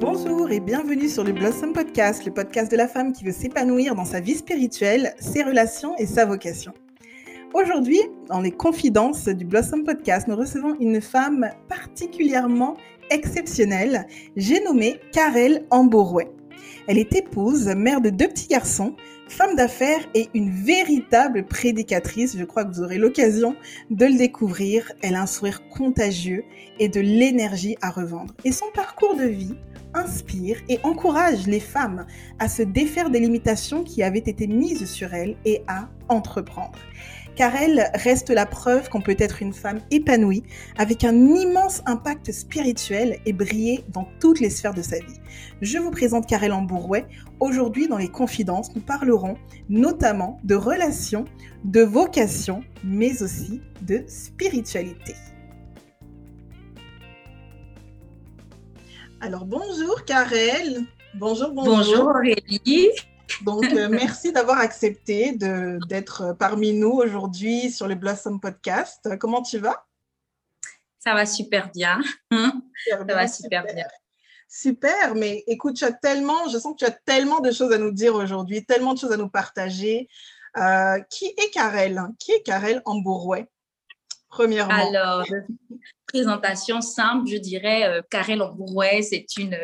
Bonjour et bienvenue sur le Blossom Podcast, le podcast de la femme qui veut s'épanouir dans sa vie spirituelle, ses relations et sa vocation. Aujourd'hui, dans les confidences du Blossom Podcast, nous recevons une femme particulièrement exceptionnelle, j'ai nommé Karel Amborouet. Elle est épouse, mère de deux petits garçons, femme d'affaires et une véritable prédicatrice. Je crois que vous aurez l'occasion de le découvrir. Elle a un sourire contagieux et de l'énergie à revendre. Et son parcours de vie inspire et encourage les femmes à se défaire des limitations qui avaient été mises sur elles et à entreprendre car elle reste la preuve qu'on peut être une femme épanouie, avec un immense impact spirituel et briller dans toutes les sphères de sa vie. Je vous présente Karel Ambourouet. Aujourd'hui, dans les confidences, nous parlerons notamment de relations, de vocation, mais aussi de spiritualité. Alors bonjour Karel. Bonjour, bonjour. Bonjour Aurélie. Donc, euh, merci d'avoir accepté d'être parmi nous aujourd'hui sur le Blossom Podcast. Comment tu vas? Ça va super bien. Ça va super, bien. Super, mais écoute, tu as tellement, je sens que tu as tellement de choses à nous dire aujourd'hui, tellement de choses à nous partager. Euh, qui est Karel? Qui est Karel Ambourouet Premièrement. Alors, présentation simple, je dirais, euh, Karel Ambourouet, c'est une,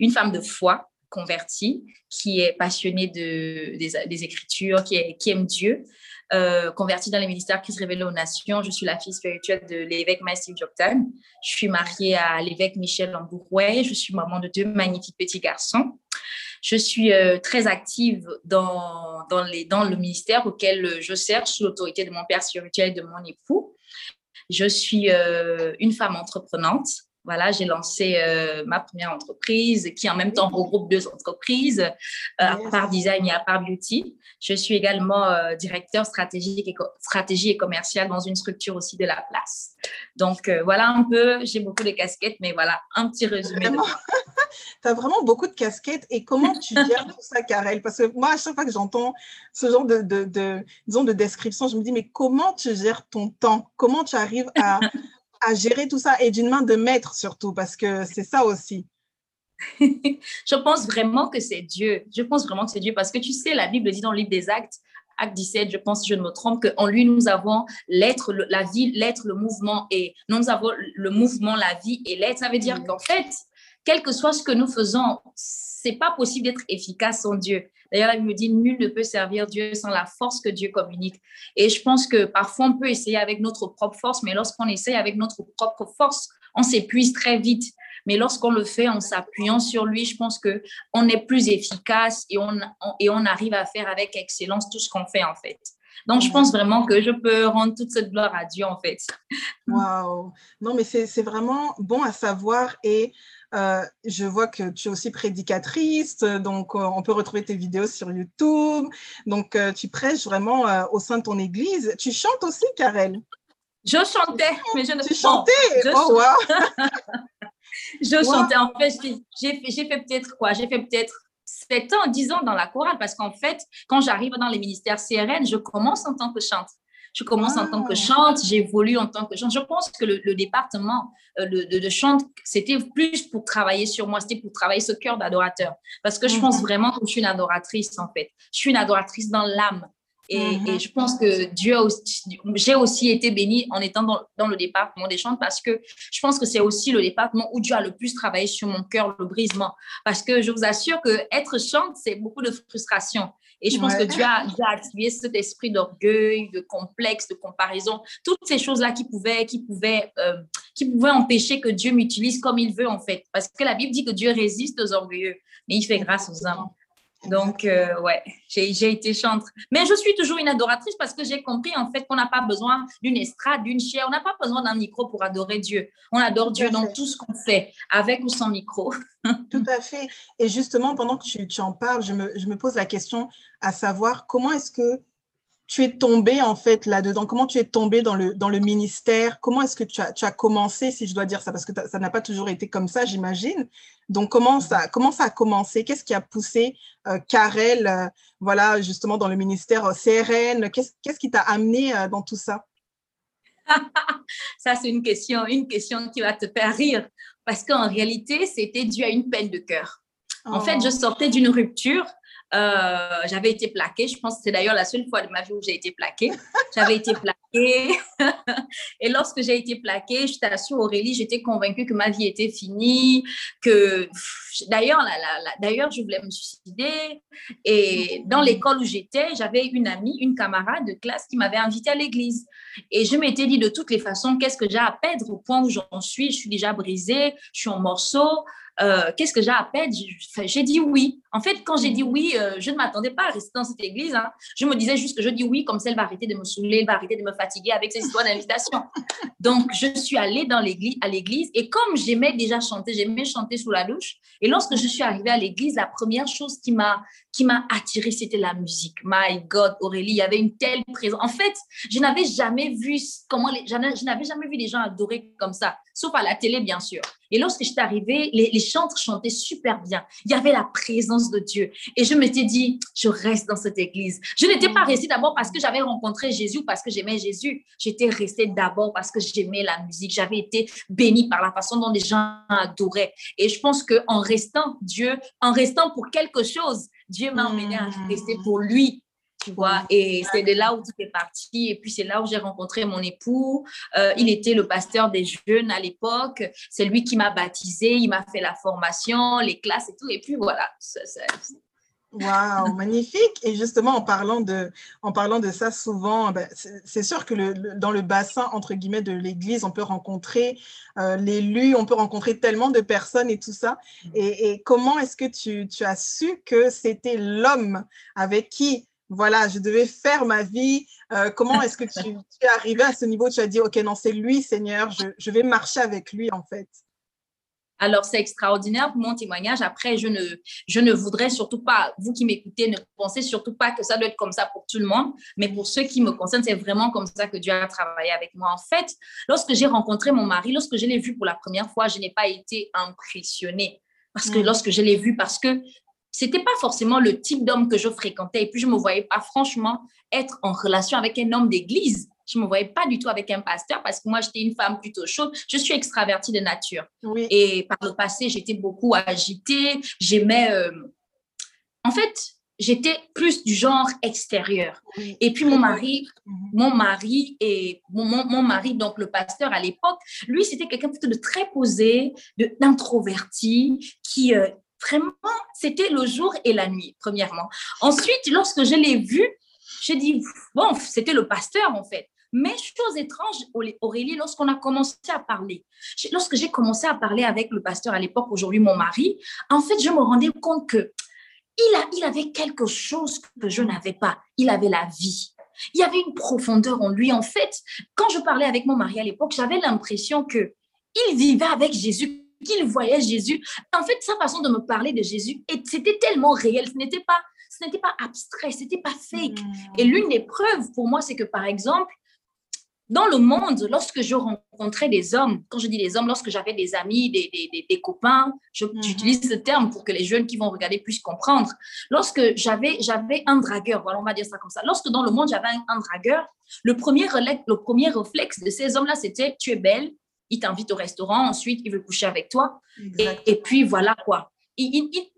une femme de foi converti, qui est passionné de, des, Écritures, qui, aime Dieu, euh, converti dans les ministères qui se révèlent aux nations. Je suis la fille spirituelle de l'évêque Massive Joktan. Je suis mariée à l'évêque Michel Lambourouet. Je suis maman de deux magnifiques petits garçons. Je suis euh, très active dans, dans, le ministère auquel je sers sous l'autorité de mon père spirituel et de mon époux. Je suis euh, une femme entreprenante. Voilà, j'ai lancé euh, ma première entreprise qui en même temps regroupe deux entreprises, euh, à part design et à part beauty. Je suis également euh, directeur stratégique et stratégie et commerciale dans une structure aussi de la place. Donc voilà un peu, j'ai beaucoup de casquettes, mais voilà un petit résumé. tu as vraiment beaucoup de casquettes. Et comment tu gères tout ça, Karel? Parce que moi, à chaque fois que j'entends ce genre de, de, de, disons, de description, je me dis, mais comment tu gères ton temps? Comment tu arrives à, à gérer tout ça et d'une main de maître surtout, parce que c'est ça aussi. je pense vraiment que c'est Dieu. Je pense vraiment que c'est Dieu parce que tu sais, la Bible dit dans le livre des Actes, Acte 17, je pense, si je ne me trompe, qu'en lui, nous avons l'être, la vie, l'être, le mouvement et nous avons le mouvement, la vie et l'être. Ça veut dire qu'en fait, quel que soit ce que nous faisons, c'est pas possible d'être efficace sans Dieu. D'ailleurs, Bible me dit, nul ne peut servir Dieu sans la force que Dieu communique. Et je pense que parfois, on peut essayer avec notre propre force, mais lorsqu'on essaye avec notre propre force, on s'épuise très vite. Mais lorsqu'on le fait en s'appuyant sur lui, je pense que on est plus efficace et on arrive à faire avec excellence tout ce qu'on fait en fait. Donc, je pense vraiment que je peux rendre toute cette gloire à Dieu, en fait. Waouh! Non, mais c'est vraiment bon à savoir. Et euh, je vois que tu es aussi prédicatrice, donc euh, on peut retrouver tes vidéos sur YouTube. Donc, euh, tu prêches vraiment au sein de ton église. Tu chantes aussi, Karel? Je chantais, mais je ne Tu chantais? Oh, wow. Je chantais. En fait, j'ai fait peut-être quoi? J'ai fait peut-être 7 ans, 10 ans dans la chorale parce qu'en fait, quand j'arrive dans les ministères CRN, je commence en tant que chante. Je commence en tant que ah. chante, j'évolue en tant que chante. Je pense que le, département euh, de, de, chante, c'était plus pour travailler sur moi, c'était pour travailler ce cœur d'adorateur. Parce que je pense mhm. vraiment que je suis une adoratrice, en fait. Je suis une adoratrice dans l'âme. Et, mhm. je pense que Dieu j'ai aussi été bénie en étant dans, dans, le département des chants parce que je pense que c'est aussi le département où Dieu a le plus travaillé sur mon cœur, le brisement. Parce que je vous assure que être chante, c'est beaucoup de frustration. Et je pense que Dieu a, Dieu a activé cet esprit d'orgueil, de complexe, de comparaison, toutes ces choses-là qui pouvaient, qui, pouvaient, euh, qui pouvaient empêcher que Dieu m'utilise comme il veut, en fait. Parce que la Bible dit que Dieu résiste aux orgueilleux, mais il fait grâce aux hommes. Donc, euh, ouais, j'ai été chantre. Mais je suis toujours une adoratrice parce que j'ai compris en fait qu'on n'a pas besoin d'une estrade, d'une chair, on n'a pas besoin d'un micro pour adorer Dieu. On adore Dieu dans tout ce qu'on fait, avec ou sans micro. tout à fait. Et justement, pendant que tu, tu en parles, je me, je me, pose la question à savoir comment est-ce que tu es tombé en fait là-dedans? Comment tu es tombé dans le, dans le ministère? Comment est-ce que tu as, tu as commencé, si je dois dire ça, parce que ça n'a pas toujours été comme ça, j'imagine. Donc, comment ça, comment ça a commencé? Qu'est-ce qui a poussé euh, Karel, euh, voilà, justement, dans le ministère euh, CRN Qu'est-ce qui t'a amené dans tout ça? Ça, c'est une question, une question qui va te faire rire. Parce qu'en réalité, c'était dû à une peine de cœur. En fait, je oh. sortais d'une rupture euh, j'avais été plaquée. Je pense que c'est d'ailleurs la seule fois de ma vie où j'ai été plaquée. J'avais été plaquée. et lorsque j'ai été plaquée, je t'assure, Aurélie, j'étais convaincue que ma vie était finie, que d'ailleurs, d'ailleurs, je voulais me suicider. Et dans l'école où j'étais, j'avais une amie, une camarade de classe qui m'avait invitée à l'église. Et je m'étais dit de toutes les façons, qu'est-ce que j'ai à perdre au point où j'en suis? Je suis déjà brisée, je suis en morceaux. Euh, qu'est-ce que j'ai à perdre? J'ai dit oui. En fait, quand j'ai dit oui, euh, je ne m'attendais pas à rester dans cette église. Hein. Je me disais juste que je dis oui, comme ça, elle va arrêter de me saouler, elle va arrêter de me fatiguer avec ces histoires d'invitation. Donc, je suis allée dans l'église, à l'église et comme j'aimais déjà chanter, j'aimais chanter sous la douche. Et lorsque je suis arrivée à l'église, la première chose qui m'a qui m'a attirée, c'était la musique. My God, Aurélie, il y avait une telle présence. En fait, je n'avais jamais vu comment les, je n'avais jamais vu des gens adorer comme ça, sauf à la télé, bien sûr. Et lorsque j'étais arrivée, les, les chantres chantaient super bien. Il y avait la présence de Dieu. Et je m'étais dit, je reste dans cette église. Je n'étais pas restée d'abord parce que j'avais rencontré Jésus, parce que j'aimais Jésus. J'étais restée d'abord parce que j'aimais la musique. J'avais été bénie par la façon dont les gens adoraient. Et je pense qu'en restant Dieu, en restant pour quelque chose, Dieu m'a emmené à rester pour lui tu vois. Et c'est de là où tout est parti. Et puis, c'est là où j'ai rencontré mon époux. Euh, il était le pasteur des jeunes à l'époque. C'est lui qui m'a baptisé. Il m'a fait la formation, les classes et tout. Et puis, voilà. Waouh, magnifique. Et justement, en parlant de, en parlant de ça, souvent, ben, c'est sûr que le, dans le bassin, entre guillemets, de l'Église, on peut rencontrer euh, l'élu, on peut rencontrer tellement de personnes et tout ça. Et, et comment est-ce que tu, tu, as su que c'était l'homme avec qui voilà, je devais faire ma vie. Euh, comment est-ce que tu, es arrivé à ce niveau? Tu as dit, OK, non, c'est lui, Seigneur, je, vais marcher avec lui, en fait. Alors, c'est extraordinaire pour mon témoignage. Après, je ne, je ne voudrais surtout pas, vous qui m'écoutez, ne pensez surtout pas que ça doit être comme ça pour tout le monde. Mais pour ceux qui me concernent, c'est vraiment comme ça que Dieu a travaillé avec moi. En fait, lorsque j'ai rencontré mon mari, lorsque je l'ai vu pour la première fois, je n'ai pas été impressionnée. Parce que mm. lorsque je l'ai vu, parce que c'était pas forcément le type d'homme que je fréquentais. Et puis, je me voyais pas franchement être en relation avec un homme d'église. Je me voyais pas du tout avec un pasteur parce que moi, j'étais une femme plutôt chaude. Je suis extravertie de nature. Et par le passé, j'étais beaucoup agitée. J'aimais. Euh, en fait, j'étais plus du genre extérieur. Et puis mon mari, mhm. mon mari et mon, mon, mari, donc le pasteur à l'époque, lui, c'était quelqu'un plutôt de très posé, d'introverti, qui, euh, Vraiment, c'était le jour et la nuit, premièrement. Ensuite, lorsque je l'ai vu, j'ai dit, bon, c'était le pasteur en fait. Mais chose étrange, Aurélie, lorsqu'on a commencé à parler, lorsque j'ai commencé à parler avec le pasteur à l'époque, aujourd'hui mon mari, en fait, je me rendais compte que il, a, il avait quelque chose que je n'avais pas. Il avait la vie. Il y avait une profondeur en lui. En fait, quand je parlais avec mon mari à l'époque, j'avais l'impression que il vivait avec Jésus qu'il voyait Jésus. En fait, sa façon de me parler de Jésus, c'était tellement réel. Ce n'était pas, ce n'était pas abstrait, ce n'était pas fake. Et hmm. l'une des preuves pour moi, c'est que par exemple, dans le monde, lorsque je rencontrais des hommes, quand je dis des hommes, lorsque j'avais des amis, des, des, des, copains, hmm. j'utilise ce terme pour que les jeunes qui vont regarder puissent comprendre. Lorsque j'avais, j'avais un dragueur, voilà, on va dire ça comme ça. Lorsque dans le monde, j'avais un, un dragueur, le premier, le premier réflexe de ces hommes-là, c'était tu es belle, il t'invite au restaurant, ensuite il veut coucher avec toi. Et, puis voilà quoi.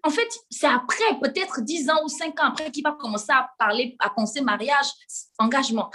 en fait, c'est après, peut-être 10 ans ou 5 ans après, qu'il va commencer à parler, à penser mariage, engagement.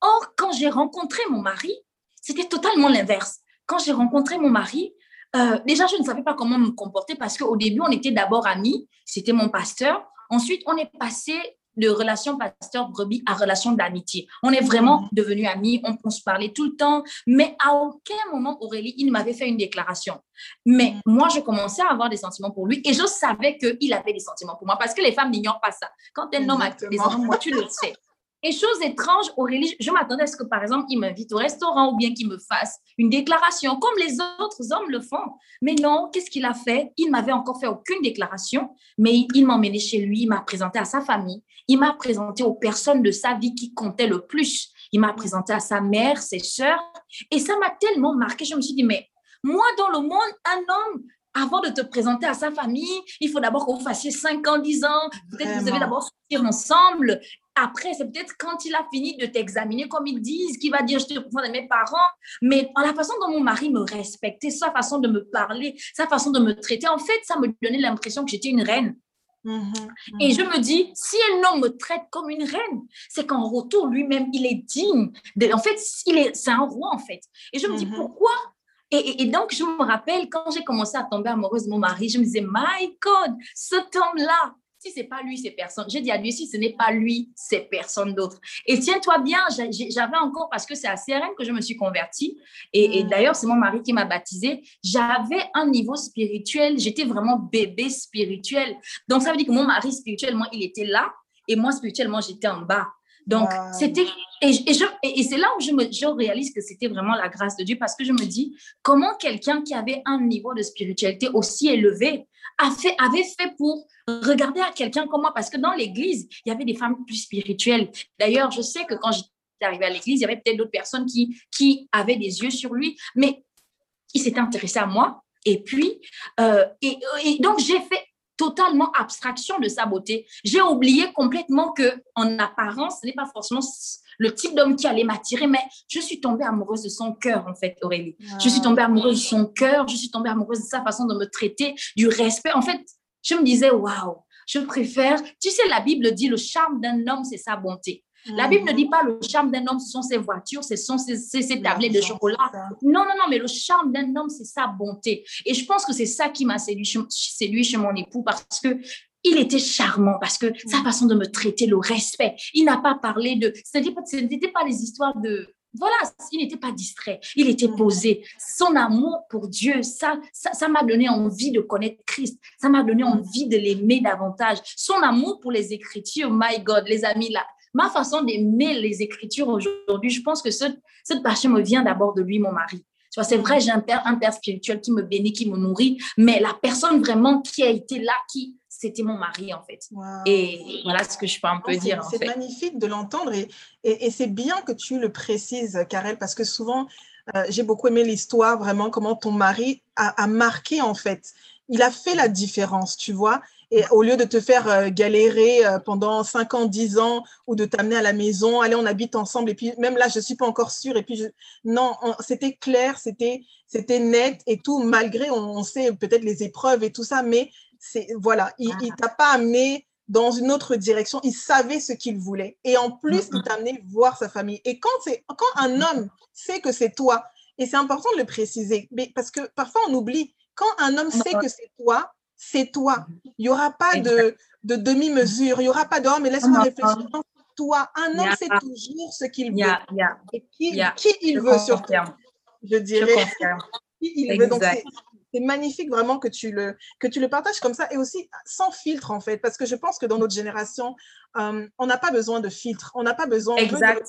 Or, quand j'ai rencontré mon mari, c'était totalement l'inverse. Quand j'ai rencontré mon mari, euh, déjà, je ne savais pas comment me comporter parce qu'au début, on était d'abord amis, c'était mon pasteur. Ensuite, on est passé de relation pasteur-brebis à relation d'amitié. On est vraiment mhm. devenus amis, on, se parlait tout le temps, mais à aucun moment, Aurélie, il m'avait fait une déclaration. Mais mhm. moi, je commençais à avoir des sentiments pour lui et je savais qu'il avait des sentiments pour moi parce que les femmes n'ignorent pas ça. Quand un homme a des sentiments, moi, tu le sais. Et chose étrange, Aurélie, je m'attendais à ce que, par exemple, il m'invite au restaurant ou bien qu'il me fasse une déclaration, comme les autres hommes le font. Mais non, qu'est-ce qu'il a fait? Il m'avait encore fait aucune déclaration, mais il m'a emmené chez lui, il m'a présenté à sa famille, il m'a présenté aux personnes de sa vie qui comptaient le plus. Il m'a présenté à sa mère, ses sœurs, et ça m'a tellement marqué. Je me suis dit, mais moi, dans le monde, un homme avant de te présenter à sa famille, il faut d'abord que vous fassiez 5 ans, 10 ans. Peut-être que vous devez d'abord sortir ensemble. Après, c'est peut-être quand il a fini de t'examiner, comme ils disent, qu'il va dire je te présente de mes parents. Mais la façon dont mon mari me respectait, sa façon de me parler, sa façon de me traiter, en fait, ça me donnait l'impression que j'étais une reine. Mhm, Et je me dis, si un homme me traite comme une reine, c'est qu'en retour, lui-même, il est digne. De, en fait, il est, c'est un roi, en fait. Et je me dis, mhm. pourquoi? Et, et, donc, je me rappelle, quand j'ai commencé à tomber amoureuse de mon mari, je me disais, My God, cet homme-là, si c'est pas lui, c'est personne. J'ai dit à lui, si ce n'est pas lui, c'est personne d'autre. Et tiens-toi bien, j'avais encore, parce que c'est à CRM que je me suis convertie, et, et mm. d'ailleurs, c'est mon mari qui m'a baptisée, j'avais un niveau spirituel, j'étais vraiment bébé spirituel. Donc, ça veut dire que mon mari spirituellement, il était là, et moi spirituellement, j'étais en bas. Donc, c'était. Et, je, et c'est là où je, me, je réalise que c'était vraiment la grâce de Dieu parce que je me dis, comment quelqu'un qui avait un niveau de spiritualité aussi élevé a fait, avait fait pour regarder à quelqu'un comme moi? Parce que dans l'église, il y avait des femmes plus spirituelles. D'ailleurs, je sais que quand j'étais arrivée à l'église, il y avait peut-être d'autres personnes qui, qui avaient des yeux sur lui, mais il s'était intéressé à moi. Et puis, euh, et, et donc, j'ai fait totalement abstraction de sa beauté. J'ai oublié complètement que, en apparence, ce n'est pas forcément le type d'homme qui allait m'attirer, mais je suis tombée amoureuse de son cœur, en fait, Aurélie. Je suis tombée amoureuse de son cœur, je suis tombée amoureuse de sa façon de me traiter, du respect. En fait, je me disais, waouh, je préfère. Tu sais, la Bible dit le charme d'un homme, c'est sa bonté. La Bible ne dit pas le charme d'un homme, ce sont ses voitures, ce sont ses, ses, tablettes de chocolat. Non, non, non, mais le charme d'un homme, c'est sa bonté. Et je pense que c'est ça qui m'a séduit, séduit chez mon époux parce que il était charmant parce que sa façon de me traiter, le respect, il n'a pas parlé de, ce n'était pas les histoires de, voilà, il n'était pas distrait, il était posé. Son amour pour Dieu, ça, ça, m'a donné envie de connaître Christ, ça m'a donné envie de l'aimer davantage. Son amour pour les Écritures, my God, les amis, là, ma façon d'aimer les Écritures aujourd'hui, je pense que cette, cette passion me vient d'abord de lui, mon mari. C'est vrai, j'ai un père, un père spirituel qui me bénit, qui me nourrit, mais la personne vraiment qui a été là, qui c'était mon mari en fait. Et voilà ce que je peux un peu dire. C'est magnifique de l'entendre et, et, c'est bien que tu le précises, Karel, parce que souvent, euh, j'ai beaucoup aimé l'histoire, vraiment, comment ton mari a, a, marqué en fait. Il a fait la différence, tu vois. Et au lieu de te faire euh, galérer euh, pendant 5 ans, 10 ans, ou de t'amener à la maison, allez, on habite ensemble, et puis même là, je ne suis pas encore sûre, et puis je... non, c'était clair, c'était c'était net et tout, malgré, on, sait peut-être les épreuves et tout ça, mais c'est voilà, il, ne t'a pas amené dans une autre direction, il savait ce qu'il voulait. Et en plus, il t'a amené voir sa famille. Et quand, c'est, quand un homme sait que c'est toi, et c'est important de le préciser, mais parce que parfois on oublie, quand un homme sait que c'est toi, c'est toi. Il n'y aura pas de, de demi-mesure. Il n'y aura pas de oh, mais laisse-moi réfléchir. toi, un homme sait toujours ce qu'il veut. Et qui, qui il veut surtout. Je dirais. qui il veut. Donc, c'est magnifique vraiment que tu, le, que tu le partages comme ça et aussi sans filtre en fait, parce que je pense que dans notre génération, euh, on n'a pas besoin de filtre, on n'a pas besoin exact.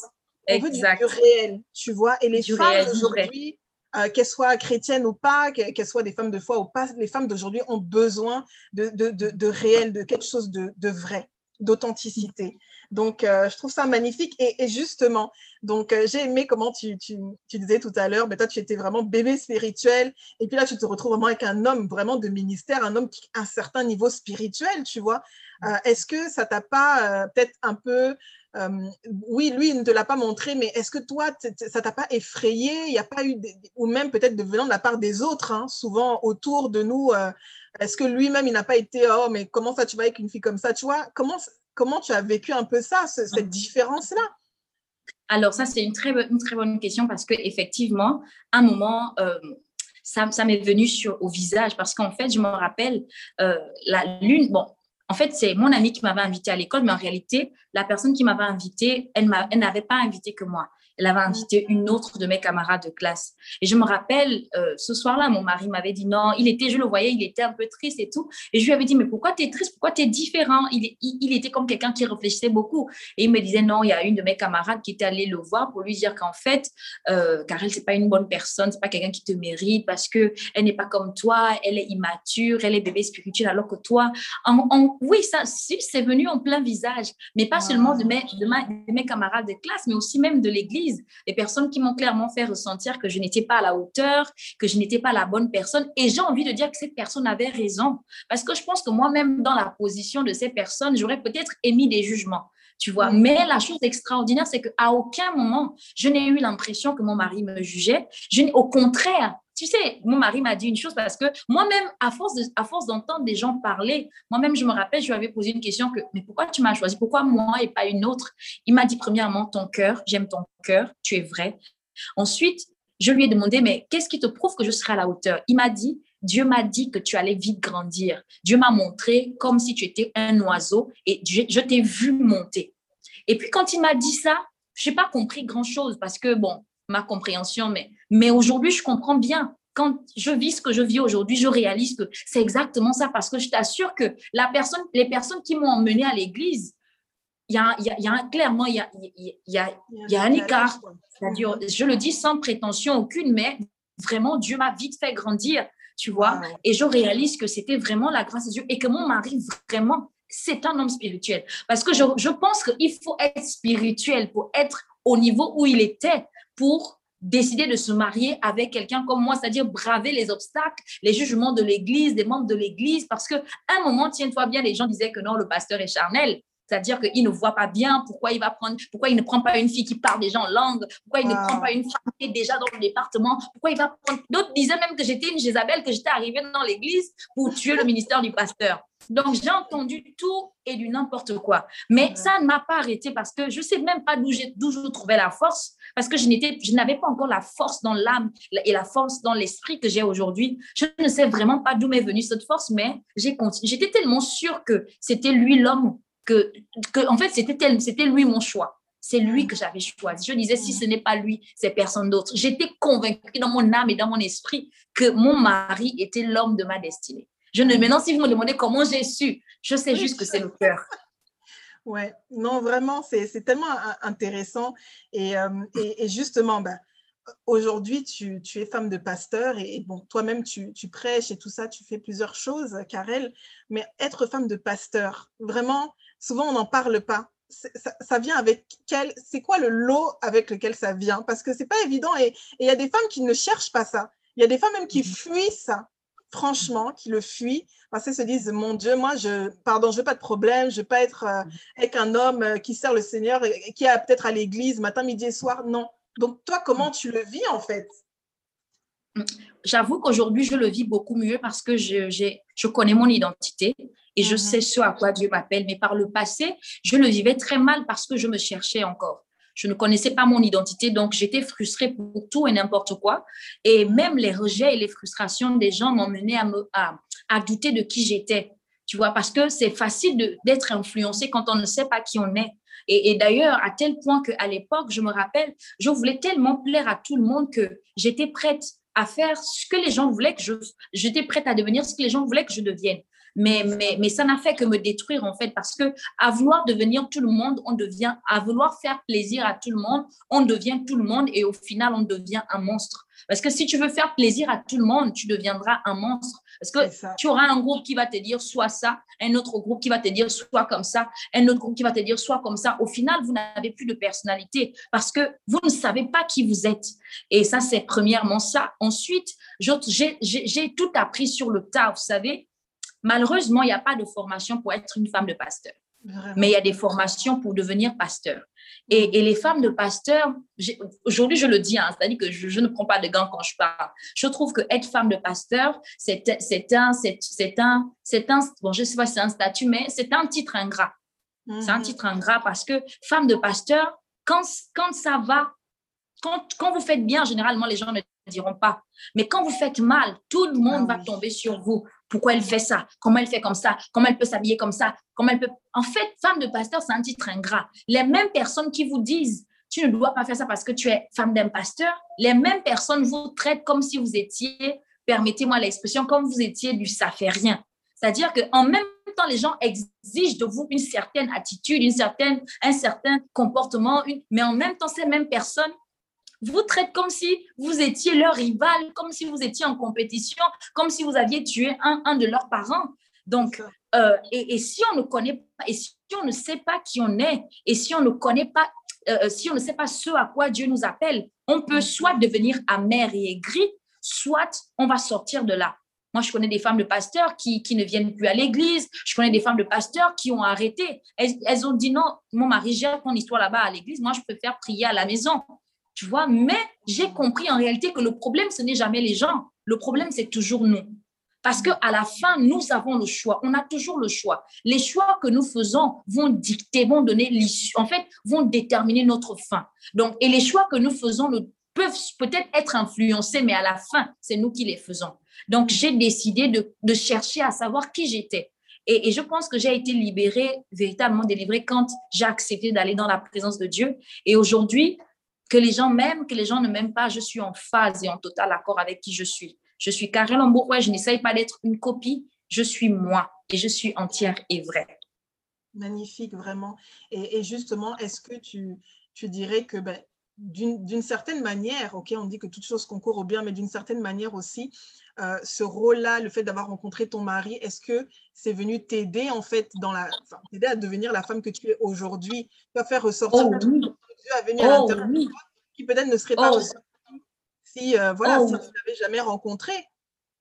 on veut, du, réel, tu vois. Et les femmes aujourd'hui, euh, qu'elles soient chrétiennes ou pas, qu'elles soient des femmes de foi ou pas, les femmes d'aujourd'hui ont besoin de, de, de, réel, de quelque chose de, vrai, d'authenticité. Donc, euh, je trouve ça magnifique. Et, justement, donc euh, j'ai aimé comment tu, tu, tu, disais tout à l'heure, mais toi, tu étais vraiment bébé spirituel. Et puis là, tu te retrouves vraiment avec un homme vraiment de ministère, un homme qui a un certain niveau spirituel, tu vois. Est-ce que ça t'a pas peut-être un peu oui, lui, il ne te l'a pas montré, mais est-ce que toi, ça t'a pas effrayé? Il n'y a pas eu, ou même peut-être de venant de la part des autres, hein, souvent autour de nous, euh, est-ce que lui-même, il n'a pas été, oh, mais comment ça, tu vas avec une fille comme ça, tu vois Comment, comment tu as vécu un peu ça, cette mmh. différence-là? Alors, ça, c'est une très, une très bonne question parce qu'effectivement, à un moment, ça, ça m'est venu sur, au visage parce qu'en fait, je me rappelle, euh, la lune, bon, en fait, c'est mon ami qui m'avait invité à l'école, mais en réalité, la personne qui m'avait invité, elle, n'avait pas invité que moi elle avait invité une autre de mes camarades de classe. Et je me rappelle, euh, ce soir-là, mon mari m'avait dit non, il était, je le voyais, il était un peu triste et tout. Et je lui avais dit, mais pourquoi tu es triste? Pourquoi tu es différent? Il, il, était comme quelqu'un qui réfléchissait beaucoup. Et il me disait, non, il y a une de mes camarades qui était allée le voir pour lui dire qu'en fait, euh, car elle, c'est pas une bonne personne, c'est pas quelqu'un qui te mérite parce que elle n'est pas comme toi, elle est immature, elle est bébé spirituel, alors que toi, en, oui, ça, c'est venu en plein visage, mais pas seulement de mes, de, de mes camarades de classe, mais aussi même de l'église des personnes qui m'ont clairement fait ressentir que je n'étais pas à la hauteur, que je n'étais pas la bonne personne. Et j'ai envie de dire que cette personne avait raison. Parce que je pense que moi-même, dans la position de ces personnes, j'aurais peut-être émis des jugements tu vois. Mais la chose extraordinaire, c'est qu'à aucun moment, je n'ai eu l'impression que mon mari me jugeait. Je, au contraire, tu sais, mon mari m'a dit une chose parce que moi-même, à force, d'entendre des gens parler, moi-même, je me rappelle, je lui avais posé une question que, mais pourquoi tu m'as choisi? Pourquoi moi et pas une autre? Il m'a dit, premièrement, ton cœur, j'aime ton cœur, tu es vrai. Ensuite, je lui ai demandé, mais qu'est-ce qui te prouve que je serai à la hauteur? Il m'a dit, Dieu m'a dit que tu allais vite grandir. Dieu m'a montré comme si tu étais un oiseau et je, je t'ai vu monter. Et puis quand il m'a dit ça, je n'ai pas compris grand-chose parce que, bon, ma compréhension, mais, mais aujourd'hui, je comprends bien. Quand je vis ce que je vis aujourd'hui, je réalise que c'est exactement ça parce que je t'assure que la personne, les personnes qui m'ont emmené à l'église, il y a, y, a, clairement, il y a, y, a, y a un écart. Je le dis sans prétention aucune, mais vraiment, Dieu m'a vite fait grandir, tu vois. Et je réalise que c'était vraiment la grâce de Dieu et que mon mari, vraiment, c'est un homme spirituel. Parce que je, je pense qu'il faut être spirituel pour être au niveau où il était pour décider de se marier avec quelqu'un comme moi, c'est-à-dire braver les obstacles, les jugements de l'Église, des membres de l'Église, parce que un moment, tiens-toi bien, les gens disaient que non, le pasteur est charnel. C'est-à-dire qu'il ne voit pas bien pourquoi il va prendre, pourquoi il ne prend pas une fille qui parle déjà en langue, pourquoi il ne prend pas une femme qui est déjà dans le département, pourquoi il va prendre. D'autres disaient même que j'étais une Jézabel, que j'étais arrivée dans l'église pour tuer le ministère du pasteur. Donc, j'ai entendu tout et du n'importe quoi. Mais ça ne m'a pas arrêté parce que je ne sais même pas d'où je trouvais la force, parce que je n'avais pas encore la force dans l'âme et la force dans l'esprit que j'ai aujourd'hui. Je ne sais vraiment pas d'où m'est venue cette force, mais j'étais tellement sûre que c'était lui l'homme que, que en fait, c'était, c'était lui mon choix. C'est lui que j'avais choisi. Je disais, si ce n'est pas lui, c'est personne d'autre. J'étais convaincue dans mon âme et dans mon esprit que mon mari était l'homme de ma destinée. Je ne, maintenant, si vous me demandez comment j'ai su, je sais juste que c'est le cœur. Ouais, non, vraiment, c'est tellement intéressant. Et, euh, et, justement, ben, aujourd'hui, tu, tu, es femme de pasteur et, bon, toi-même, tu, tu, prêches et tout ça, tu fais plusieurs choses, Karel. Mais être femme de pasteur, vraiment, souvent on n'en parle pas. Ça, vient avec quel, c'est quoi le lot avec lequel ça vient? Parce que c'est pas évident et il y a des femmes qui ne cherchent pas ça. Il y a des femmes même qui mhm. fuient ça, franchement, qui le fuient parce qu'elles se disent mon Dieu, moi je, pardon, je veux pas de problème, je veux pas être euh, avec un homme euh, qui sert le Seigneur, et qui est peut-être à l'église matin, midi et soir. Non. Donc toi, comment mhm. tu le vis en fait? J'avoue qu'aujourd'hui, je le vis beaucoup mieux parce que je, je connais mon identité et je mhm. sais ce à quoi Dieu m'appelle. Mais par le passé, je le vivais très mal parce que je me cherchais encore. Je ne connaissais pas mon identité, donc j'étais frustrée pour tout et n'importe quoi. Et même les rejets et les frustrations des gens m'ont mené à, à, douter de qui j'étais. Tu vois, parce que c'est facile d'être influencé quand on ne sait pas qui on est. Et, et d'ailleurs, à tel point qu'à l'époque, je me rappelle, je voulais tellement plaire à tout le monde que j'étais prête à faire ce que les gens voulaient que je... J'étais prête à devenir ce que les gens voulaient que je devienne. Mais, mais, mais ça n'a fait que me détruire, en fait, parce que à vouloir devenir tout le monde, on devient, à vouloir faire plaisir à tout le monde, on devient tout le monde et au final, on devient un monstre. Parce que si tu veux faire plaisir à tout le monde, tu deviendras un monstre. Parce que tu auras un groupe qui va te dire soit ça, un autre groupe qui va te dire soit comme ça, un autre groupe qui va te dire soit comme ça. Au final, vous n'avez plus de personnalité parce que vous ne savez pas qui vous êtes. Et ça, c'est premièrement ça. Ensuite, j'ai tout appris sur le tas, vous savez. Malheureusement, il n'y a pas de formation pour être une femme de pasteur. Mais il y a des formations pour devenir pasteur. Et, et les femmes de pasteur, aujourd'hui je le dis, hein, c'est-à-dire que je, ne prends pas de gants quand je parle. Je trouve que être femme de pasteur, c'est un, c'est un, c'est un, bon, je sais pas si c'est un statut, mais c'est un titre ingrat. C'est un mhm. titre ingrat parce que femme de pasteur, quand, quand ça va, quand, quand vous faites bien, généralement les gens ne diront pas. Mais quand vous faites mal, tout le monde ah va tomber sur vous. Pourquoi elle fait ça? Comment elle fait comme ça? Comment elle peut s'habiller comme ça? Comment elle peut En fait, femme de pasteur, c'est un titre ingrat. Les mêmes personnes qui vous disent tu ne dois pas faire ça parce que tu es femme d'un pasteur, les mêmes personnes vous traitent comme si vous étiez, permettez-moi l'expression, comme vous étiez du ça fait rien. C'est-à-dire qu'en même temps, les gens exigent de vous une certaine attitude, une certaine, un certain comportement, mais en même temps, ces mêmes personnes vous traitent comme si vous étiez leur rival, comme si vous étiez en compétition, comme si vous aviez tué un, un de leurs parents. Donc, euh, et, et, si on ne connaît pas, et si on ne sait pas qui on est, et si on ne connaît pas, euh, si on ne sait pas ce à quoi Dieu nous appelle, on peut soit devenir amer et aigri, soit on va sortir de là. Moi, je connais des femmes de pasteurs qui, qui ne viennent plus à l'église. Je connais des femmes de pasteurs qui ont arrêté. Elles, elles ont dit non, mon mari gère ton histoire là-bas à l'église. Moi, je préfère prier à la maison. Tu vois, mais j'ai compris en réalité que le problème, ce n'est jamais les gens. Le problème, c'est toujours nous. Parce qu'à la fin, nous avons le choix. On a toujours le choix. Les choix que nous faisons vont dicter, vont donner l'issue, en fait, vont déterminer notre fin. Donc, et les choix que nous faisons peuvent peut-être être influencés, mais à la fin, c'est nous qui les faisons. Donc, j'ai décidé de, chercher à savoir qui j'étais. Et, je pense que j'ai été libérée, véritablement délivrée, quand j'ai accepté d'aller dans la présence de Dieu. Et aujourd'hui, que les gens m'aiment, que les gens ne m'aiment pas, je suis en phase et en total accord avec qui je suis. Je suis Karel Lambourg, je n'essaye pas d'être une copie, je suis moi et je suis entière et vraie. Magnifique, vraiment. Et, justement, est-ce que tu, tu dirais que ben, d'une certaine manière, ok, on dit que toute chose concourt au bien, mais d'une certaine manière aussi, euh, ce rôle-là, le fait d'avoir rencontré ton mari, est-ce que c'est venu t'aider en fait dans la, t'aider à devenir la femme que tu es aujourd'hui, tu vas faire ressortir oh, Dieu à venir à oh, l'intérieur, qui peut-être ne serait pas oh si, euh, voilà, oh. si tu n'avais jamais rencontré,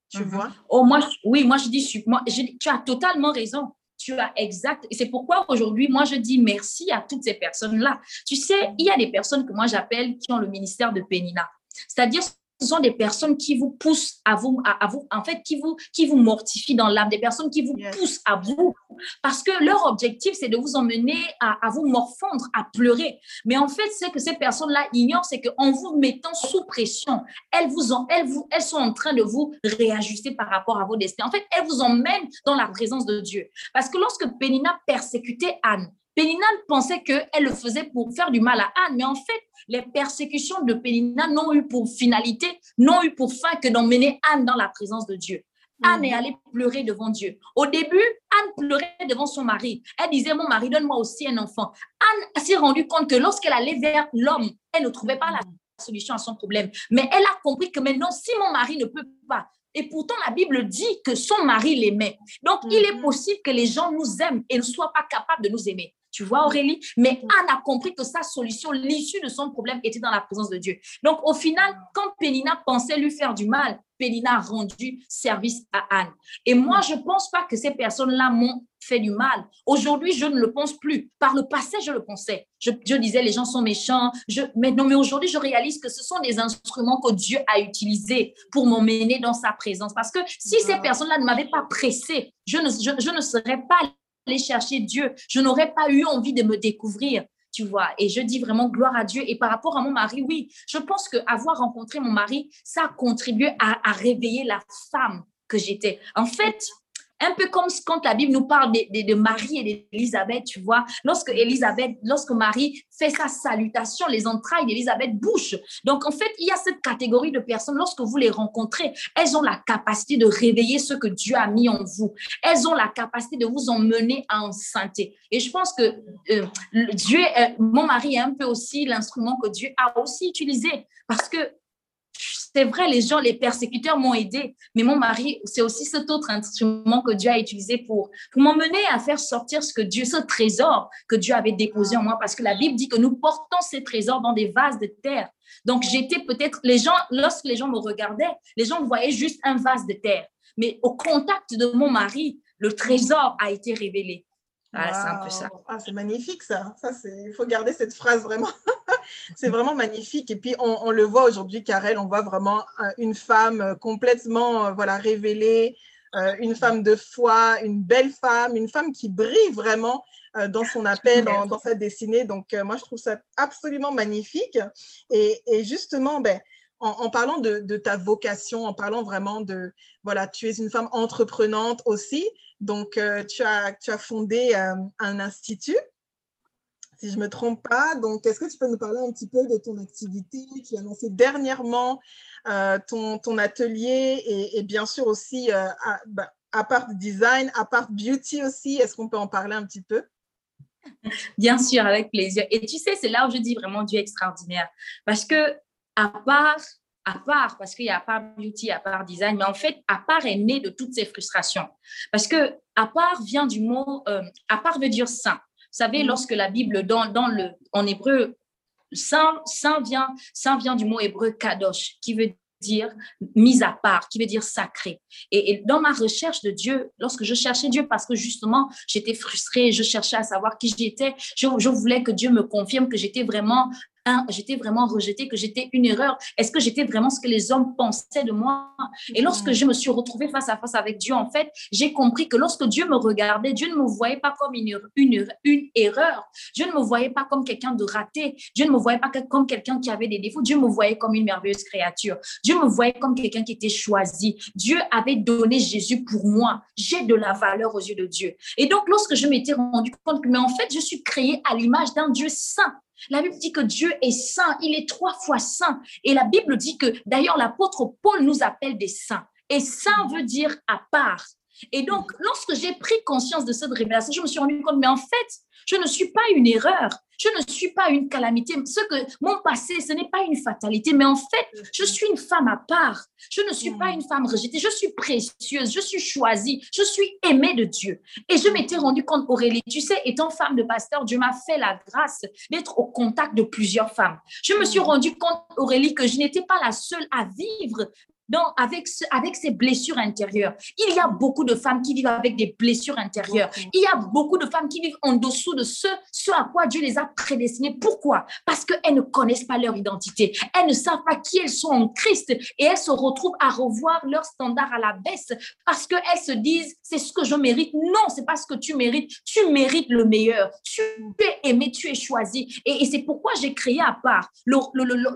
tu mm-hmm. vois. Oh, moi, oui, moi, je dis, moi, tu as totalement raison. Tu as exact. Et c'est pourquoi aujourd'hui, moi, je dis merci à toutes ces personnes-là. Tu sais, il y a des personnes que moi, j'appelle qui ont le ministère de Pénina. C'est-à-dire ce sont des personnes qui vous poussent à vous, à, vous en fait, qui vous, qui vous mortifient dans l'âme, des personnes qui vous poussent à vous, parce que leur objectif, c'est de vous emmener à, à, vous morfondre, à pleurer. Mais en fait, ce que ces personnes-là ignorent, c'est qu'en vous mettant sous pression, elles, vous ont, elles, vous, elles sont en train de vous réajuster par rapport à vos destins. En fait, elles vous emmènent dans la présence de Dieu. Parce que lorsque Pénina persécutait Anne, Pénina pensait qu'elle le faisait pour faire du mal à Anne, mais en fait, les persécutions de Pénina n'ont eu pour finalité, n'ont eu pour fin que d'emmener Anne dans la présence de Dieu. Anne est mm. allée pleurer devant Dieu. Au début, Anne pleurait devant son mari. Elle disait, mon mari, donne-moi aussi un enfant. Anne s'est rendue compte que lorsqu'elle allait vers l'homme, elle ne trouvait pas la solution à son problème. Mais elle a compris que maintenant, si mon mari ne peut pas, et pourtant, la Bible dit que son mari l'aimait. Donc, il est mm-hmm. possible que les gens nous aiment et ne soient pas capables de nous aimer. Tu vois, Aurélie? Mais Anne a compris que sa solution, l'issue de son problème était dans la présence de Dieu. Donc, au final, quand Pénina pensait lui faire du mal, Pénina a rendu service à Anne. Et moi, je ne pense pas que ces personnes-là m'ont fait du mal. Aujourd'hui, je ne le pense plus. Par le passé, je le pensais. Je, disais, les gens sont méchants. Je, mais non, mais aujourd'hui, je réalise que ce sont des instruments que Dieu a utilisés pour m'emmener dans sa présence. Parce que si ces personnes-là ne m'avaient pas pressé, je ne, je ne serais pas aller chercher Dieu. Je n'aurais pas eu envie de me découvrir, tu vois. Et je dis vraiment gloire à Dieu. Et par rapport à mon mari, oui, je pense qu'avoir rencontré mon mari, ça a contribué à, à réveiller la femme que j'étais. En fait, un peu comme quand la Bible nous parle de, Marie et d'Élisabeth, tu vois. Lorsque Élisabeth, lorsque Marie fait sa salutation, les entrailles d'Élisabeth bougent. Donc, en fait, il y a cette catégorie de personnes, lorsque vous les rencontrez, elles ont la capacité de réveiller ce que Dieu a mis en vous. Elles ont la capacité de vous emmener en santé. Et je pense que euh, Dieu, euh, mon mari est un peu aussi l'instrument que Dieu a aussi utilisé parce que c'est vrai, les gens, les persécuteurs m'ont aidé, mais mon mari, c'est aussi cet autre instrument que Dieu a utilisé pour, pour m'emmener à faire sortir ce que Dieu, ce trésor que Dieu avait déposé en moi, parce que la Bible dit que nous portons ces trésors dans des vases de terre. Donc, j'étais peut-être, les gens, lorsque les gens me regardaient, les gens voyaient juste un vase de terre. Mais au contact de mon mari, le trésor a été révélé. Ah, c'est un peu ça. Ah, c'est magnifique ça. ça il faut garder cette phrase vraiment. c'est vraiment magnifique. Et puis on, le voit aujourd'hui, Karel, on voit vraiment euh, une femme euh, complètement euh, voilà, révélée, une femme de foi, une belle femme, une femme qui brille vraiment dans son appel, dans, sa destinée. Donc moi, je trouve ça absolument magnifique. Et, justement, ben, en, parlant de, de, ta vocation, en parlant vraiment de, voilà, tu es une femme entreprenante aussi. Donc, euh, tu, as, tu as fondé euh, un institut, si je ne me trompe pas. Donc, est-ce que tu peux nous parler un petit peu de ton activité? Tu as lancé dernièrement euh, ton, ton, atelier et, bien sûr aussi, à, bah, à part design, à part beauty aussi, est-ce qu'on peut en parler un petit peu? Bien sûr, avec plaisir. Et tu sais, c'est là où je dis vraiment Dieu extraordinaire. Parce que, à part à part, parce qu'il y a à part beauty, à part design, mais en fait, à part est né de toutes ces frustrations. Parce que à part vient du mot, euh, à part veut dire saint. Vous savez, mm. lorsque la Bible, dans, dans le, en hébreu, saint, saint, vient, saint vient du mot hébreu kadosh, qui veut dire mise à part, qui veut dire sacré. Et, dans ma recherche de Dieu, lorsque je cherchais Dieu, parce que justement, j'étais frustrée, je cherchais à savoir qui j'étais, je, je, voulais que Dieu me confirme que j'étais vraiment j'étais vraiment rejetée, que j'étais une erreur Est-ce que j'étais vraiment ce que les hommes pensaient de moi? Et lorsque mm. je me suis retrouvée face à face avec Dieu, en fait, j'ai compris que lorsque Dieu me regardait, Dieu ne me voyait pas comme une, une, une erreur. Dieu ne me voyait pas comme quelqu'un de raté. Dieu ne me voyait pas comme quelqu'un qui avait des défauts. Dieu me voyait comme une merveilleuse créature. Dieu me voyait comme quelqu'un qui était choisi. Dieu avait donné Jésus pour moi. J'ai de la valeur aux yeux de Dieu. Et donc, lorsque je m'étais rendu compte que, mais en fait, je suis créée à l'image d'un Dieu saint. La Bible dit que Dieu est saint, il est trois fois saint. Et la Bible dit que d'ailleurs l'apôtre Paul nous appelle des saints. Et saint veut dire à part. Et donc, lorsque j'ai pris conscience de cette révélation, je me suis rendu compte, mais en fait, je ne suis pas une erreur. Je ne suis pas une calamité. Ce que mon passé, ce n'est pas une fatalité, mais en fait, je suis une femme à part. Je ne suis pas une femme rejetée. Je suis précieuse. Je suis choisie. Je suis aimée de Dieu. Et je m'étais rendu compte, Aurélie, tu sais, étant femme de pasteur, Dieu m'a fait la grâce d'être au contact de plusieurs femmes. Je me suis rendu compte, Aurélie, que je n'étais pas la seule à vivre donc, avec, avec ces blessures intérieures, il y a beaucoup de femmes qui vivent avec des blessures intérieures. Il y a beaucoup de femmes qui vivent en dessous de ce, ce à quoi Dieu les a prédestinées. Pourquoi? Parce qu'elles ne connaissent pas leur identité. Elles ne savent pas qui elles sont en Christ et elles se retrouvent à revoir leur standard à la baisse parce qu'elles se disent, c'est ce que je mérite. Non, c'est pas ce que tu mérites. Tu mérites le meilleur. Tu es aimé, tu es choisi. Et, c'est pourquoi j'ai créé à part le,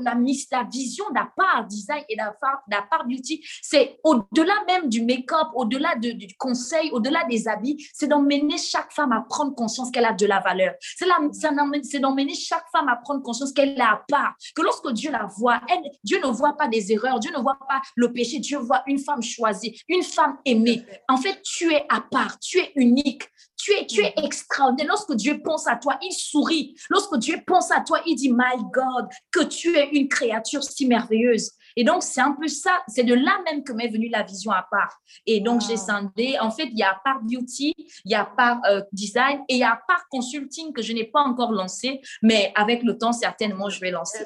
la, la vision d'à part design et d'à part beauty, c'est au-delà même du make-up, au-delà du conseil, au-delà des habits, c'est d'emmener chaque femme à prendre conscience qu'elle a de la valeur. C'est d'emmener chaque femme à prendre conscience qu'elle est à part. Que lorsque Dieu la voit, Dieu ne voit pas des erreurs, Dieu ne voit pas le péché, Dieu voit une femme choisie, une femme aimée. En fait, tu es à part, tu es unique. Tu es, tu es extraordinaire. Lorsque Dieu pense à toi, il sourit. Lorsque Dieu pense à toi, il dit, My God, que tu es une créature si merveilleuse. Et donc, c'est un peu ça, c'est de là même que m'est venue la vision à part. Et donc, j'ai scindé, en fait, il y a part beauty, il y a part euh, design et il y a part consulting que je n'ai pas encore lancé, mais avec le temps, certainement, je vais lancer.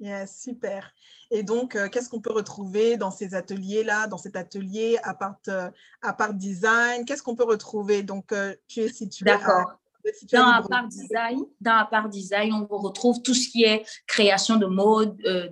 Yes, super. Et donc, euh, qu'est-ce qu'on peut retrouver dans ces ateliers-là, dans cet atelier à part, euh, à part design? Qu'est-ce qu'on peut retrouver? Donc, tu es situé D'accord. Dans la part design, dans la part design, on retrouve tout ce qui est création de mode. Euh,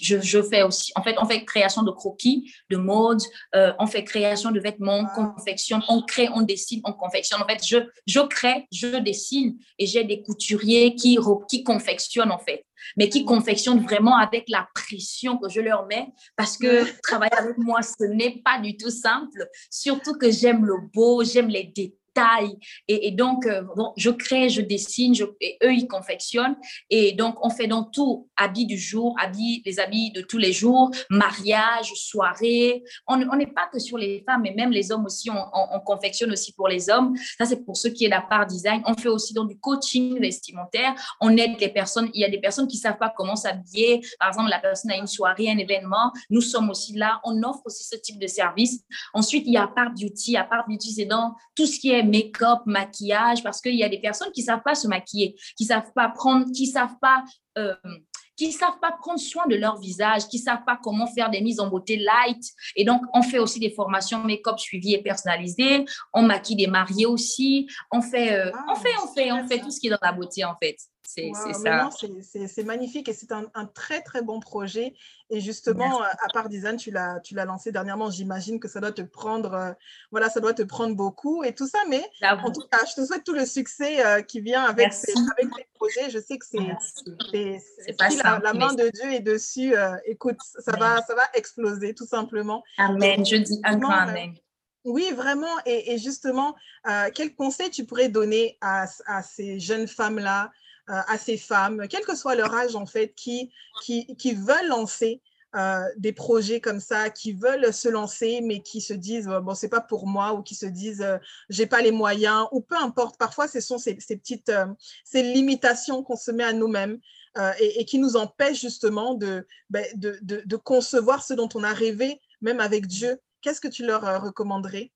je, je, fais aussi, en fait, on fait création de croquis, de mode, euh, on fait création de vêtements, on confectionne, on crée, on dessine, on confectionne. En fait, je, je crée, je dessine et j'ai des couturiers qui, qui confectionnent, en fait mais qui confectionnent vraiment avec la pression que je leur mets parce que travailler avec moi, ce n'est pas du tout simple. Surtout que j'aime le beau, j'aime les détails taille. Et, donc, euh, je crée, je dessine, et eux, ils confectionnent. Et donc, on fait donc tout, habits du jour, habits, les habits de tous les jours, mariage, soirée. On n'est pas que sur les femmes, mais même les hommes aussi, on, confectionne aussi pour les hommes. Ça, c'est pour ceux qui est la part design. On fait aussi donc du coaching vestimentaire. On aide les personnes. Il y a des personnes qui savent pas comment s'habiller. Par exemple, la personne a une soirée, un événement. Nous sommes aussi là. On offre aussi ce type de service. Ensuite, il y a part beauty. À part beauty, c'est dans tout ce qui est make-up, maquillage, parce qu'il y a des personnes qui savent pas se maquiller, qui savent pas prendre, qui savent pas euh, qui savent pas prendre soin de leur visage, qui savent pas comment faire des mises en beauté light. Et donc, on fait aussi des formations make-up suivies et personnalisées. On maquille des mariés aussi. On fait, euh, on fait, on fait, on fait tout ce qui est dans la beauté, en fait. C'est ça. C'est magnifique et c'est un, très, très bon projet. Et justement, euh, à part design, tu l'as lancé dernièrement. J'imagine que ça doit te prendre, euh, voilà, ça doit te prendre beaucoup et tout ça. Mais en tout cas, je te souhaite tout le succès euh, qui vient avec, ces, avec projets. Je sais que c'est la, la, main de Dieu est dessus. écoute, ça va, ça va exploser tout simplement. Amen. je dis un grand amen. Oui, vraiment. Et, justement, quel conseil tu pourrais donner à, à ces jeunes femmes-là euh, à ces femmes, quel que soit leur âge en fait, qui, veulent lancer euh, des projets comme ça, qui veulent se lancer, mais qui se disent bon, c'est pas pour moi, ou qui se disent euh, j'ai pas les moyens, ou peu importe. Parfois, ce sont ces, petites ces limitations qu'on se met à nous-mêmes et, qui nous empêchent justement ben, de, concevoir ce dont on a rêvé, même avec Dieu. Qu'est-ce que tu leur recommanderais?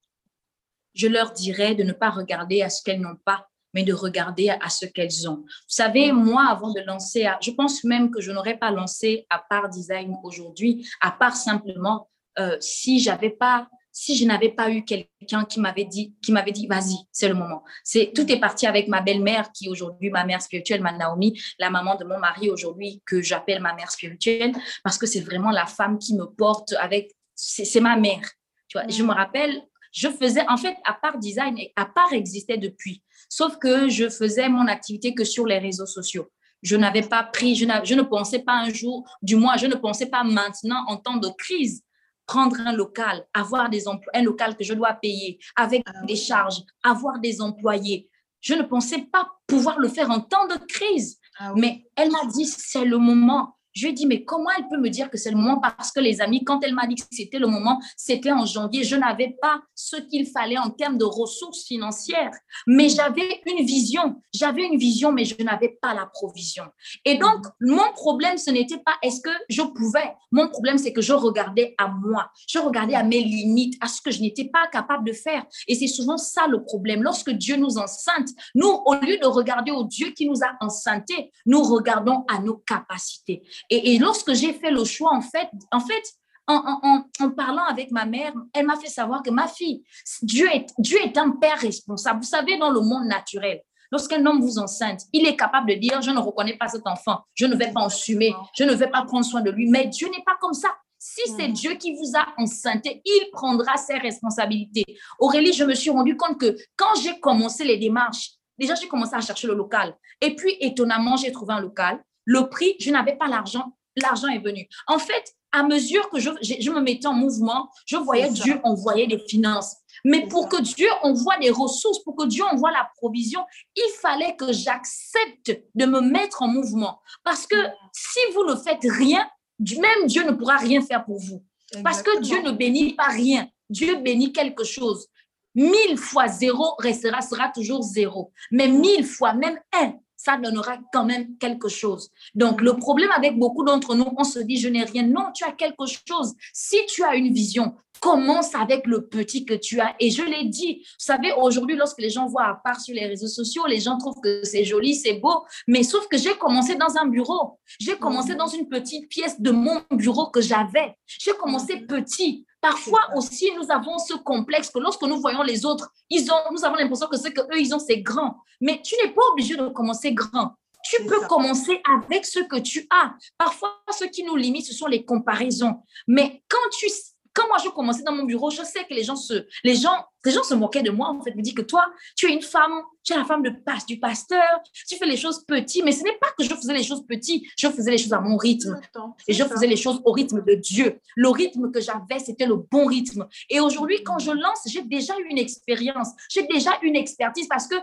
Je leur dirais de ne pas regarder à ce qu'elles n'ont pas, mais de regarder à ce qu'elles ont. Vous savez, moi, avant de lancer, je pense même que je n'aurais pas lancé à part design aujourd'hui, à part simplement euh, si j'avais pas si je n'avais pas eu quelqu'un qui m'avait dit, qui m'avait dit, vas-y, c'est le moment. C'est tout est parti avec ma belle-mère qui aujourd'hui ma mère spirituelle, ma Naomi, la maman de mon mari aujourd'hui que j'appelle ma mère spirituelle parce que c'est vraiment la femme qui me porte avec, c'est ma mère. Tu vois, je me rappelle, je faisais en fait à part design, à part existait depuis, sauf que je faisais mon activité que sur les réseaux sociaux. Je n'avais pas pris, je, je ne pensais pas un jour, du moins, je ne pensais pas maintenant en temps de crise prendre un local, avoir des emplois, un local que je dois payer avec ah des charges, avoir des employés. Je ne pensais pas pouvoir le faire en temps de crise. Ah Mais elle m'a dit, c'est le moment. Je lui ai dit, mais comment elle peut me dire que c'est le moment? Parce que les amis, quand elle m'a dit que c'était le moment, c'était en janvier. Je n'avais pas ce qu'il fallait en termes de ressources financières, mais j'avais une vision. J'avais une vision, mais je n'avais pas la provision. Et donc, mon problème, ce n'était pas est-ce que je pouvais. Mon problème, c'est que je regardais à moi. Je regardais à mes limites, à ce que je n'étais pas capable de faire. Et c'est souvent ça le problème. Lorsque Dieu nous enceinte, nous, au lieu de regarder au Dieu qui nous a enceintés, nous regardons à nos capacités. Et, lorsque j'ai fait le choix, en fait, en fait, en, en, parlant avec ma mère, elle m'a fait savoir que ma fille, Dieu est, Dieu est un père responsable. Vous savez, dans le monde naturel, lorsqu'un homme vous enceinte, il est capable de dire, je ne reconnais pas cet enfant, je ne vais pas ensumer, je ne vais pas prendre soin de lui. Mais Dieu n'est pas comme ça. Si c'est. Dieu qui vous a enceinté, il prendra ses responsabilités. Aurélie, je me suis rendu compte que quand j'ai commencé les démarches, déjà j'ai commencé à chercher le local. Et puis, étonnamment, j'ai trouvé un local le prix, je n'avais pas l'argent, l'argent est venu. En fait, à mesure que je, je, me mettais en mouvement, je voyais Dieu envoyer des finances. Mais pour que Dieu envoie des ressources, pour que Dieu envoie la provision, il fallait que j'accepte de me mettre en mouvement. Parce que si vous ne faites rien, même Dieu ne pourra rien faire pour vous. Parce que Dieu ne bénit pas rien. Dieu bénit quelque chose. Mille fois zéro restera, sera toujours zéro. Mais mille fois, même un, ça donnera quand même quelque chose. Donc, le problème avec beaucoup d'entre nous, on se dit, je n'ai rien. Non, tu as quelque chose. Si tu as une vision, commence avec le petit que tu as. Et je l'ai dit, vous savez, aujourd'hui, lorsque les gens voient à part sur les réseaux sociaux, les gens trouvent que c'est joli, c'est beau. Mais sauf que j'ai commencé dans un bureau. J'ai commencé dans une petite pièce de mon bureau que j'avais. J'ai commencé petit. Parfois aussi, nous avons ce complexe que lorsque nous voyons les autres, ils ont, nous avons l'impression que ce qu'eux, ils ont, c'est grand. Mais tu n'es pas obligé de commencer grand. Tu peux commencer avec ce que tu as. Parfois, ce qui nous limite, ce sont les comparaisons. Mais quand tu quand moi je commençais dans mon bureau, je sais que les gens se, les gens, les gens se moquaient de moi, en fait, me disent que toi, tu es une femme, tu es la femme de passe du pasteur, tu fais les choses petites, mais ce n'est pas que je faisais les choses petites, je faisais les choses à mon rythme. Et je faisais les choses au rythme de Dieu. Le rythme que j'avais, c'était le bon rythme. Et aujourd'hui, quand je lance, j'ai déjà eu une expérience, j'ai déjà une expertise parce que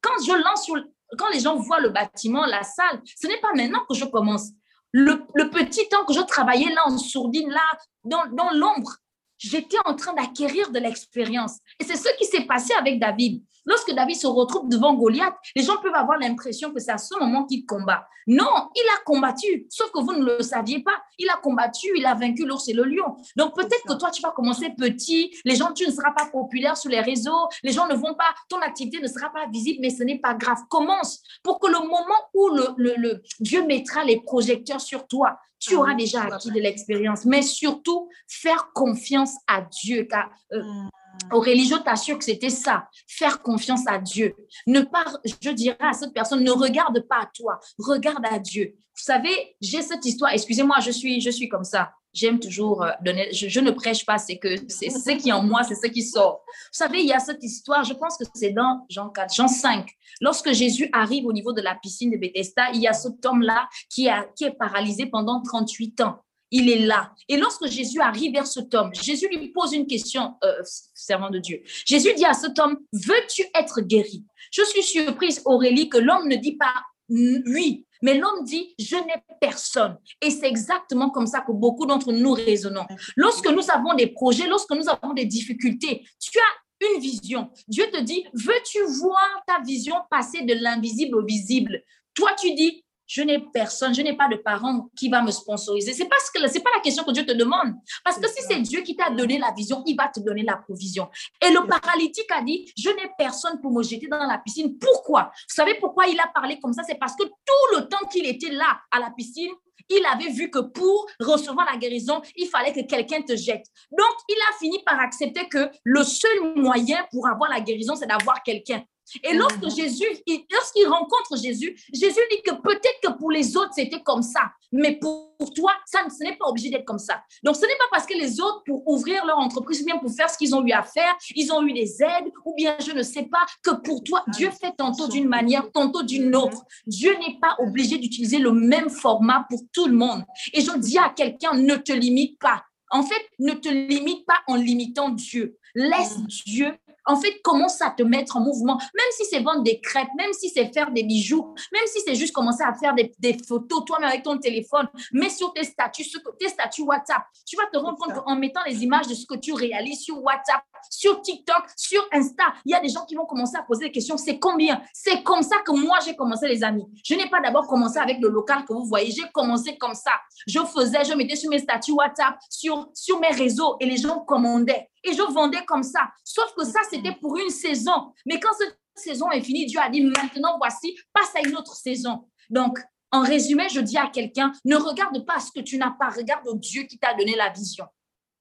quand je lance sur, quand les gens voient le bâtiment, la salle, ce n'est pas maintenant que je commence. Le, petit temps que je travaillais là en sourdine, là, dans, dans l'ombre, j'étais en train d'acquérir de l'expérience. Et c'est ce qui s'est passé avec David. Lorsque David se retrouve devant Goliath, les gens peuvent avoir l'impression que c'est à ce moment qu'il combat. Non, il a combattu, sauf que vous ne le saviez pas. Il a combattu, il a vaincu l'ours et le lion. Donc peut-être que toi, tu vas commencer petit, les gens, tu ne seras pas populaire sur les réseaux, les gens ne vont pas, ton activité ne sera pas visible, mais ce n'est pas grave. Commence pour que le moment où le, le Dieu mettra les projecteurs sur toi, tu auras déjà acquis de l'expérience, mais surtout faire confiance à Dieu. Car, euh, mmh. Aurélie, je t'assure que c'était ça, faire confiance à Dieu. Ne pas, je dirais à cette personne, ne regarde pas à toi, regarde à Dieu. Vous savez, j'ai cette histoire, excusez-moi, je suis, je suis comme ça. J'aime toujours euh, donner, je, ne prêche pas, c'est que c'est ce qui est en moi, c'est ce qui sort. Vous savez, il y a cette histoire, je pense que c'est dans Jean 4, Jean 5. Lorsque Jésus arrive au niveau de la piscine de Bethesda, il y a cet homme-là qui, qui est paralysé pendant 38 ans il est là. Et lorsque Jésus arrive vers cet homme, Jésus lui pose une question, euh, servant de Dieu. Jésus dit à cet homme, veux-tu être guéri? Je suis surprise, Aurélie, que l'homme ne dit pas oui, mais l'homme dit, je n'ai personne. Et c'est exactement comme ça que beaucoup d'entre nous raisonnons. Lorsque nous avons des projets, lorsque nous avons des difficultés, tu as une vision. Dieu te dit, veux-tu voir ta vision passer de l'invisible au visible? Toi, tu dis, je n'ai personne, je n'ai pas de parent qui va me sponsoriser. C'est parce que c'est pas la question que Dieu te demande. Parce que si c'est Dieu qui t'a donné la vision, il va te donner la provision. Et le paralytique a dit, je n'ai personne pour me jeter dans la piscine. Pourquoi? Vous savez pourquoi il a parlé comme ça? C'est parce que tout le temps qu'il était là à la piscine, il avait vu que pour recevoir la guérison, il fallait que quelqu'un te jette. Donc, il a fini par accepter que le seul moyen pour avoir la guérison, c'est d'avoir quelqu'un. Et lorsque. Jésus, lorsqu'il rencontre Jésus, Jésus dit que peut-être que pour les autres, c'était comme ça, mais pour, toi, ça, ce n'est pas obligé d'être comme ça. Donc, ce n'est pas parce que les autres, pour ouvrir leur entreprise, ou bien pour faire ce qu'ils ont eu à faire, ils ont eu des aides, ou bien je ne sais pas, que pour toi, Dieu fait tantôt d'une manière, tantôt d'une autre. Dieu n'est pas obligé d'utiliser le même format pour tout le monde. Et je dis à quelqu'un, ne te limite pas. En fait, ne te limite pas en limitant Dieu. Laisse. Dieu en fait, commence à te mettre en mouvement? Même si c'est vendre des crêpes, même si c'est faire des bijoux, même si c'est juste commencer à faire des, photos toi-même avec ton téléphone, mets sur tes statuts, tes statuts WhatsApp. Tu vas te rendre compte qu'en mettant les images de ce que tu réalises sur WhatsApp, sur TikTok, sur Insta, il y a des gens qui vont commencer à poser des questions. C'est combien? C'est comme ça que moi, j'ai commencé, les amis. Je n'ai pas d'abord commencé avec le local que vous voyez. J'ai commencé comme ça. Je faisais, je mettais sur mes statuts WhatsApp, sur, sur mes réseaux et les gens commandaient et je vendais comme ça. Sauf que ça, c'était pour une saison. Mais quand cette saison est finie, Dieu a dit, maintenant, voici, passe à une autre saison. Donc, en résumé, je dis à quelqu'un, ne regarde pas ce que tu n'as pas, regarde au Dieu qui t'a donné la vision.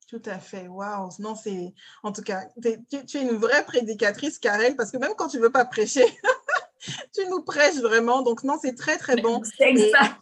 Tout à fait. Waouh. Non, c'est. En tout cas, tu, es une vraie prédicatrice, Karel, parce que même quand tu ne veux pas prêcher, tu nous prêches vraiment. Donc, non, c'est très, très bon. C'est ça.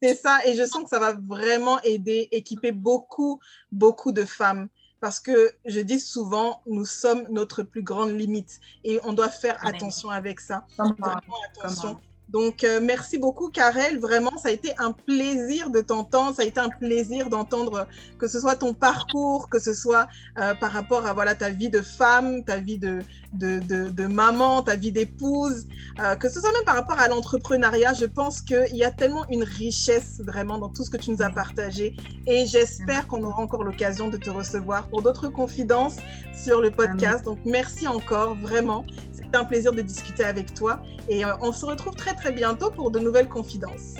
C'est ça. Et je sens que ça va vraiment aider, équiper beaucoup, beaucoup de femmes parce que je dis souvent, nous sommes notre plus grande limite et on doit faire attention avec ça. Attention. Donc, euh, merci beaucoup, Karel. Vraiment, ça a été un plaisir de t'entendre. Ça a été un plaisir d'entendre que ce soit ton parcours, que ce soit euh, par rapport à voilà, ta vie de femme, ta vie de, de, de, maman, ta vie d'épouse, euh, que ce soit même par rapport à l'entrepreneuriat. Je pense qu'il y a tellement une richesse vraiment dans tout ce que tu nous as partagé. Et j'espère qu'on aura encore l'occasion de te recevoir pour d'autres confidences sur le podcast. Donc, merci encore, vraiment un plaisir de discuter avec toi et euh, on se retrouve très très bientôt pour de nouvelles confidences.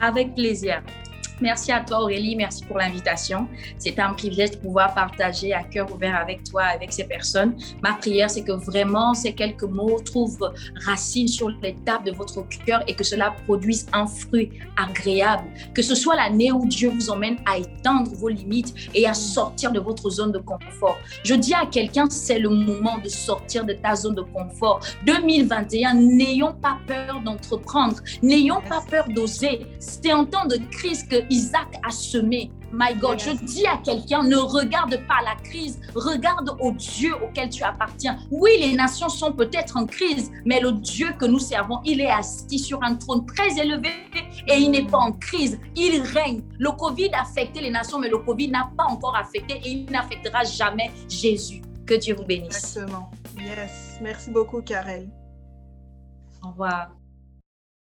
Avec plaisir. Merci à toi Aurélie, merci pour l'invitation. C'est un privilège de pouvoir partager à cœur ouvert avec toi, avec ces personnes. Ma prière, c'est que vraiment ces quelques mots trouvent racine sur les tables de votre cœur et que cela produise un fruit agréable. Que ce soit l'année où Dieu vous emmène à étendre vos limites et à sortir de votre zone de confort. Je dis à quelqu'un, c'est le moment de sortir de ta zone de confort. 2021, n'ayons pas peur d'entreprendre, n'ayons pas peur d'oser. C'est en temps de crise que Isaac a semé. My God, je dis à quelqu'un, ne regarde pas la crise, regarde au Dieu auquel tu appartiens. Oui, les nations sont peut-être en crise, mais le Dieu que nous servons, il est assis sur un trône très élevé et il n'est pas en crise. Il règne. Le Covid a affecté les nations, mais le Covid n'a pas encore affecté et il n'affectera jamais Jésus. Que Dieu vous bénisse. Exactement. Yes. Merci beaucoup, Karel. Au revoir.